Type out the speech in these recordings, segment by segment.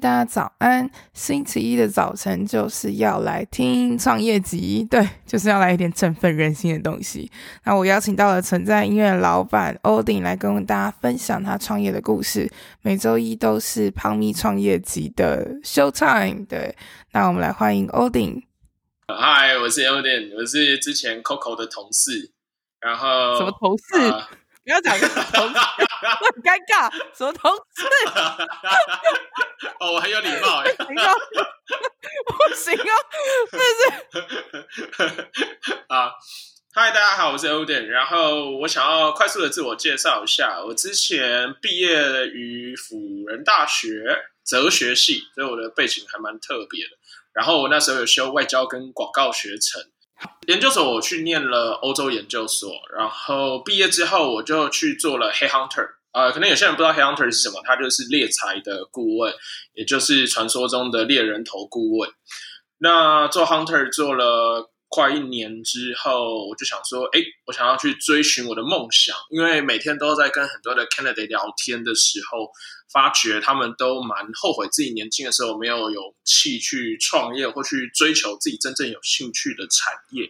大家早安！星期一的早晨就是要来听创业集，对，就是要来一点振奋人心的东西。那我邀请到了存在音乐的老板 Odin 来跟大家分享他创业的故事。每周一都是胖咪创业集的 Show Time，对。那我们来欢迎 Odin。嗨，我是 Odin，我是之前 Coco 的同事。然后什么同事？呃不要讲同事，我很尴尬。什么同志？哦，我很有礼貌哎。不行啊，这是 啊。嗨，大家好，我是 Odin。然后我想要快速的自我介绍一下，我之前毕业于辅仁大学哲学系，所以我的背景还蛮特别的。然后我那时候有修外交跟广告学程。研究所我去念了欧洲研究所，然后毕业之后我就去做了 Hey Hunter，呃，可能有些人不知道 Hey Hunter 是什么，他就是猎财的顾问，也就是传说中的猎人头顾问。那做 Hunter 做了快一年之后，我就想说，哎，我想要去追寻我的梦想，因为每天都在跟很多的 candidate 聊天的时候。发觉他们都蛮后悔自己年轻的时候没有勇气去创业或去追求自己真正有兴趣的产业，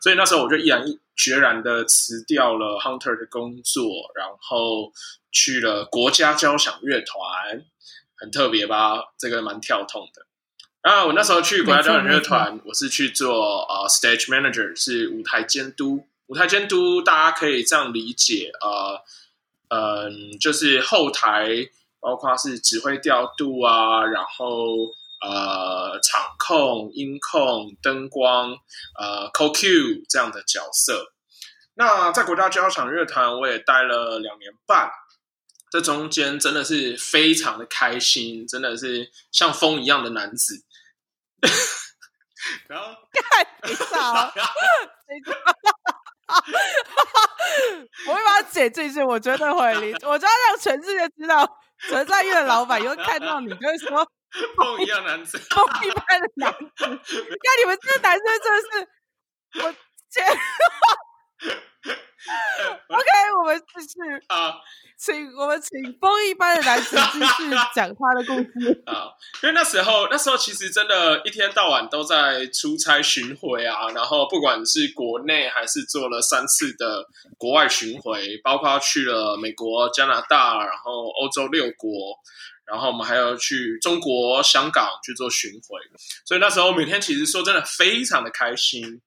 所以那时候我就毅然决然的辞掉了 Hunter 的工作，然后去了国家交响乐团，很特别吧？这个蛮跳痛的。啊，我那时候去国家交响乐团，我是去做呃 stage manager，是舞台监督。舞台监督大家可以这样理解，呃，嗯、呃，就是后台。包括是指挥调度啊，然后呃场控、音控、灯光、呃 CoQ 这样的角色。那在国家交响乐团，我也待了两年半，这中间真的是非常的开心，真的是像风一样的男子。然后，太少了，我会把它剪进去，我绝对会理，我就要让全世界知道。存在音乐的老板又看到你，就会说 风一样男子，风一般的男子。看你们这个男生真的是，我天 OK，我们继续啊，请我们请风一般的男子继续 讲他的故事 啊。因为那时候，那时候其实真的，一天到晚都在出差巡回啊，然后不管是国内还是做了三次的国外巡回，包括去了美国、加拿大，然后欧洲六国，然后我们还要去中国香港去做巡回，所以那时候每天其实说真的非常的开心。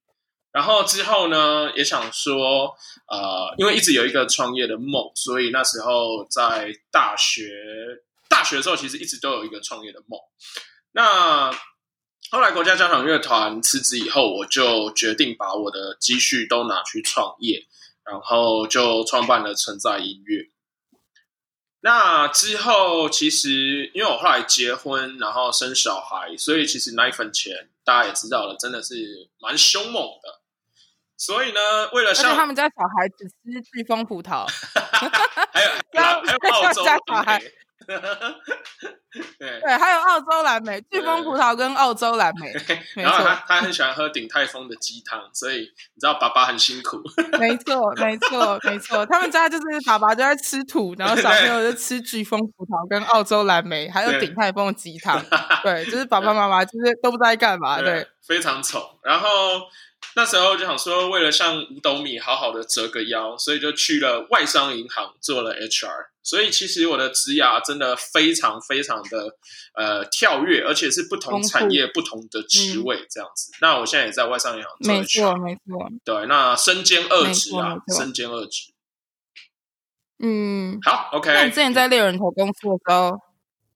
然后之后呢，也想说，呃，因为一直有一个创业的梦，所以那时候在大学大学的时候，其实一直都有一个创业的梦。那后来国家交响乐团辞职以后，我就决定把我的积蓄都拿去创业，然后就创办了存在音乐。那之后，其实因为我后来结婚，然后生小孩，所以其实奶粉钱大家也知道了，真的是蛮凶猛的。所以呢，为了像他们家小孩只吃巨峰葡萄，还有还有 澳洲蓝莓，对对，还有澳洲蓝莓，巨峰葡萄跟澳洲蓝莓。然后他他很喜欢喝鼎泰丰的鸡汤，所以你知道爸爸很辛苦。没错，没错，没错，他们家就是爸爸就在吃土，然后小朋友就吃巨峰葡萄跟澳洲蓝莓，还有鼎泰丰的鸡汤。对，就是爸爸妈妈就是都不知道在干嘛，对，对非常丑。然后。那时候就想说，为了向五斗米好好的折个腰，所以就去了外商银行做了 HR。所以其实我的职涯真的非常非常的呃跳跃，而且是不同产业不同的职位这样子。嗯、那我现在也在外商银行做没错没错。对，那身兼二职啊，身兼二职。嗯，好，OK。那你之前在猎人头公司的时候，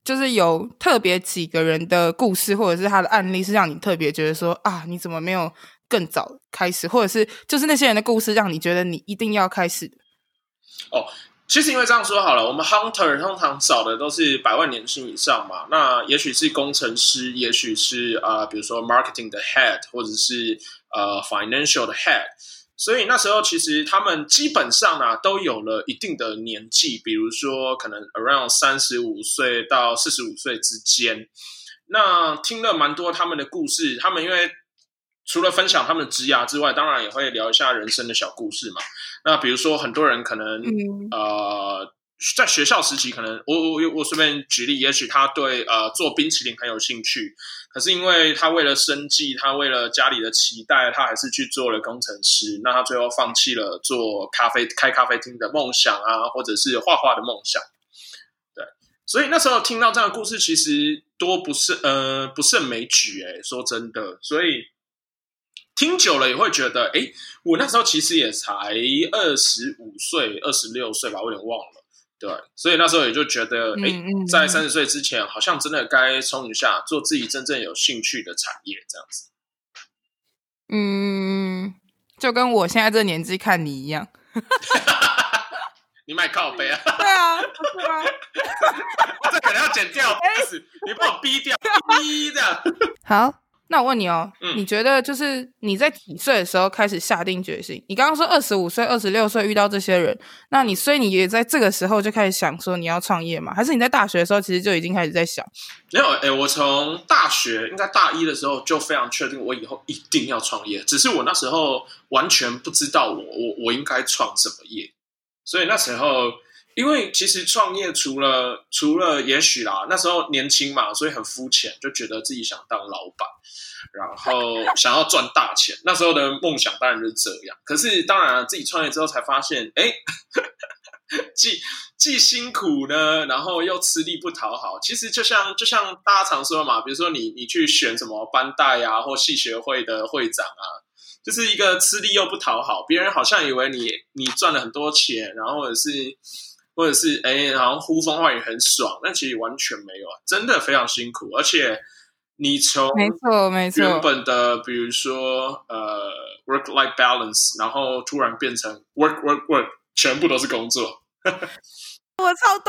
就是有特别几个人的故事，或者是他的案例，是让你特别觉得说啊，你怎么没有更早开始，或者是就是那些人的故事，让你觉得你一定要开始的？哦，其实因为这样说好了，我们 hunter 通常找的都是百万年薪以上嘛，那也许是工程师，也许是啊、比如说 marketing 的 head，或者是呃 financial 的 head。所以那时候其实他们基本上、啊、都有了一定的年纪，比如说可能 around 三十五岁到四十五岁之间。那听了蛮多他们的故事，他们因为除了分享他们的职涯之外，当然也会聊一下人生的小故事嘛。那比如说很多人可能、嗯、呃。在学校时期，可能我我我随便举例，也许他对呃做冰淇淋很有兴趣，可是因为他为了生计，他为了家里的期待，他还是去做了工程师。那他最后放弃了做咖啡开咖啡厅的梦想啊，或者是画画的梦想。对，所以那时候听到这样的故事，其实多不胜呃不胜枚举。哎，说真的，所以听久了也会觉得，哎，我那时候其实也才二十五岁、二十六岁吧，我有点忘了。对，所以那时候也就觉得，哎、嗯嗯，在三十岁之前，好像真的该冲一下，做自己真正有兴趣的产业，这样子。嗯，就跟我现在这个年纪看你一样。你买靠背啊？对啊，对啊。这可能要剪掉，你把我逼掉，逼掉。好。那我问你哦，嗯，你觉得就是你在几岁的时候开始下定决心？你刚刚说二十五岁、二十六岁遇到这些人，那你所以你也在这个时候就开始想说你要创业吗？还是你在大学的时候其实就已经开始在想？没有，诶，我从大学应该大一的时候就非常确定我以后一定要创业，只是我那时候完全不知道我我我应该创什么业，所以那时候。因为其实创业除了除了也许啦，那时候年轻嘛，所以很肤浅，就觉得自己想当老板，然后 想要赚大钱。那时候的梦想当然就是这样。可是当然自己创业之后才发现，哎，既既辛苦呢，然后又吃力不讨好。其实就像就像大家常说嘛，比如说你你去选什么班代啊，或系学会的会长啊，就是一个吃力又不讨好，别人好像以为你你赚了很多钱，然后或者是。或者是哎，好像呼风唤雨很爽，但其实完全没有啊，真的非常辛苦。而且你从没错没错原本的比如说呃 work life balance，然后突然变成 work work work，全部都是工作。我超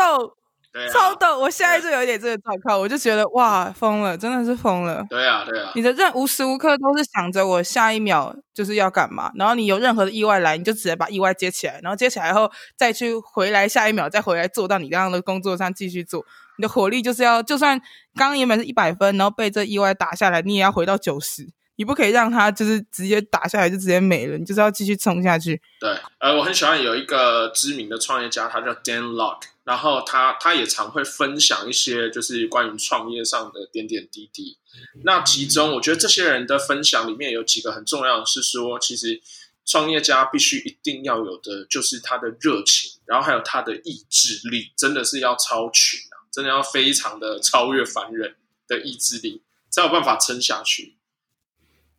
超逗！我现在就有一点这个状况，我就觉得哇，疯了，真的是疯了。对啊，对啊。你的任无时无刻都是想着我下一秒就是要干嘛，然后你有任何的意外来，你就直接把意外接起来，然后接起来后再去回来下一秒再回来做到你刚刚的工作上继续做。你的火力就是要，就算刚刚原本是一百分，然后被这意外打下来，你也要回到九十。你不可以让他就是直接打下来就直接没了，你就是要继续冲下去。对，呃，我很喜欢有一个知名的创业家，他叫 Dan Lok，然后他他也常会分享一些就是关于创业上的点点滴滴。那其中我觉得这些人的分享里面有几个很重要的是说，其实创业家必须一定要有的就是他的热情，然后还有他的意志力，真的是要超群啊，真的要非常的超越凡人的意志力，才有办法撑下去。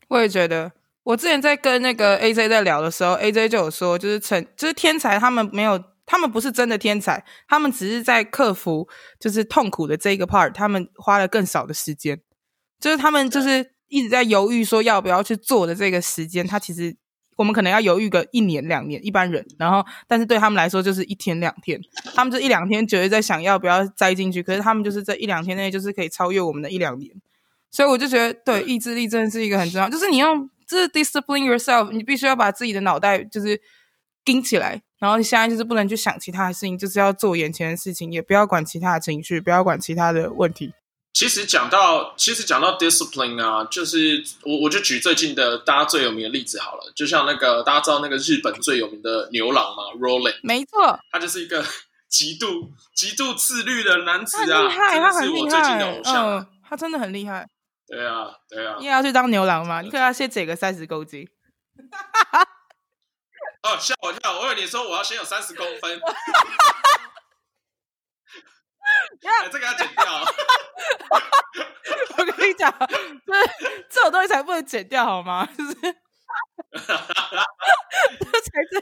我也觉得，我之前在跟那个 AJ 在聊的时候，AJ 就有说，就是成，就是天才，他们没有，他们不是真的天才，他们只是在克服就是痛苦的这一个 part，他们花了更少的时间，就是他们就是一直在犹豫说要不要去做的这个时间，他其实我们可能要犹豫个一年两年，一般人，然后但是对他们来说就是一天两天，他们这一两天觉得在想要不要栽进去，可是他们就是这一两天内就是可以超越我们的一两年。所以我就觉得，对，意志力真的是一个很重要，就是你要就是 discipline yourself，你必须要把自己的脑袋就是盯起来，然后现在就是不能去想其他的事情，就是要做眼前的事情，也不要管其他的情绪，不要管其他的问题。其实讲到，其实讲到 discipline 啊，就是我我就举最近的大家最有名的例子好了，就像那个大家知道那个日本最有名的牛郎嘛，Roland，没错，他就是一个极度极度自律的男子啊，他厉害，他很厉害，是我最近的偶像，嗯，他真的很厉害。对啊，对啊，你也要去当牛郎吗？你可要先减个三十公斤。哦，吓我一跳！我以为你说我要先有三十公分。哎，这个要剪掉。我跟你讲，就是这种东西才不能剪掉，好吗？就是，这才是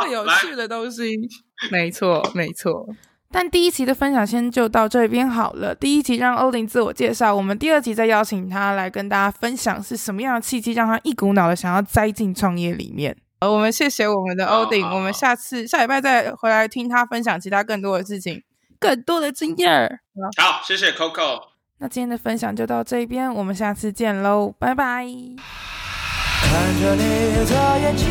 最有趣的东西。没错，没错。但第一期的分享先就到这边好了。第一集让欧林自我介绍，我们第二集再邀请他来跟大家分享是什么样的契机让他一股脑的想要栽进创业里面。呃，我们谢谢我们的欧丁，我们下次下礼拜再回来听他分享其他更多的事情，更多的经验。好，谢谢 Coco。那今天的分享就到这边，我们下次见喽，拜拜。看着你的眼睛